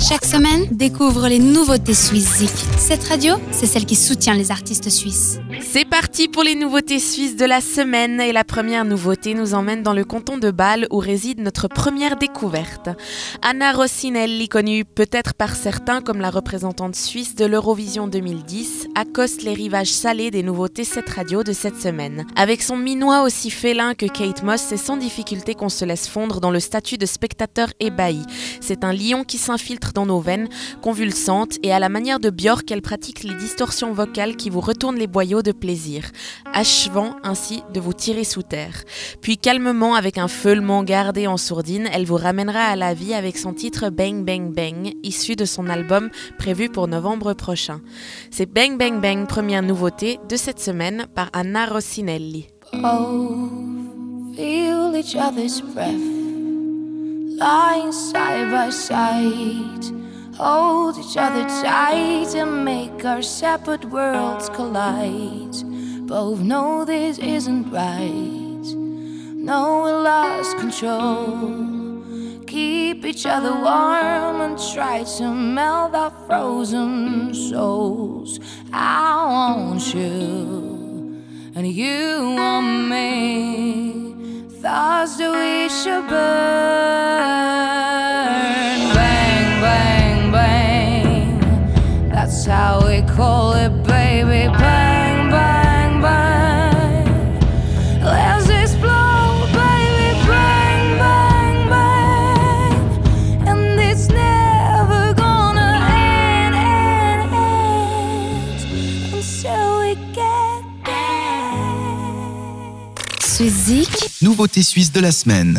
Chaque semaine, découvre les nouveautés suisses Cette radio, c'est celle qui soutient les artistes suisses. C'est parti pour les nouveautés suisses de la semaine et la première nouveauté nous emmène dans le canton de Bâle où réside notre première découverte. Anna Rossinelli, connue peut-être par certains comme la représentante suisse de l'Eurovision 2010, accoste les rivages salés des nouveautés cette radio de cette semaine. Avec son minois aussi félin que Kate Moss, c'est sans difficulté qu'on se laisse fondre dans le statut de spectateur ébahi. C'est un lion qui s'infiltre dans nos veines, convulsante, et à la manière de Björk, elle pratique les distorsions vocales qui vous retournent les boyaux de plaisir, achevant ainsi de vous tirer sous terre. Puis calmement, avec un feulement gardé en sourdine, elle vous ramènera à la vie avec son titre Bang Bang Bang, issu de son album prévu pour novembre prochain. C'est Bang Bang Bang, première nouveauté de cette semaine par Anna Rossinelli. Oh, feel each other's breath. Lying side by side. Hold each other tight and make our separate worlds collide. Both know this isn't right. No, we lost control. Keep each other warm and try to melt our frozen souls. I want you, and you want me thoughts that we should burn. Call it, baby. Suizik Nouveauté suisse de la semaine.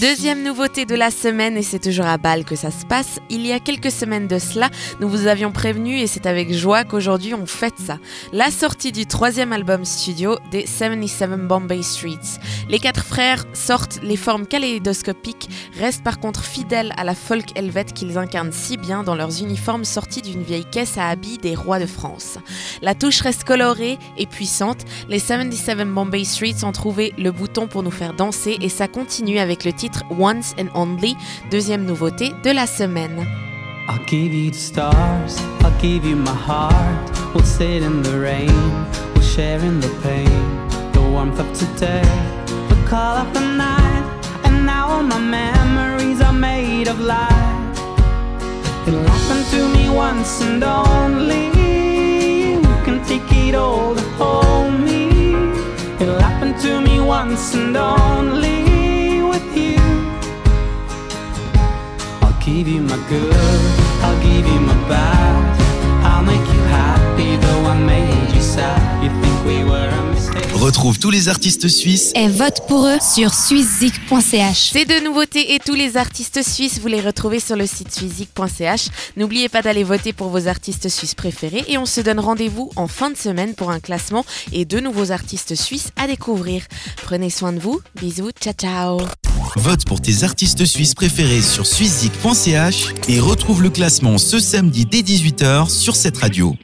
Deuxième nouveauté de la semaine, et c'est toujours à Bâle que ça se passe. Il y a quelques semaines de cela, nous vous avions prévenu, et c'est avec joie qu'aujourd'hui on fête ça. La sortie du troisième album studio des 77 Bombay Streets. Les quatre frères sortent les formes kaléidoscopiques, restent par contre fidèles à la folk helvète qu'ils incarnent si bien dans leurs uniformes sortis d'une vieille caisse à habits des rois de France. La touche reste colorée et puissante. Les 77 Bombay Streets ont trouvé le bouton pour nous faire danser et ça continue avec le titre Once and Only, deuxième nouveauté de la semaine. Once and only with you. I'll give you my good, I'll give you my bad. Retrouve tous les artistes suisses et vote pour eux sur suizik.ch. Ces deux nouveautés et tous les artistes suisses, vous les retrouvez sur le site suizik.ch. N'oubliez pas d'aller voter pour vos artistes suisses préférés et on se donne rendez-vous en fin de semaine pour un classement et deux nouveaux artistes suisses à découvrir. Prenez soin de vous, bisous, ciao ciao Vote pour tes artistes suisses préférés sur suizik.ch et retrouve le classement ce samedi dès 18h sur cette radio.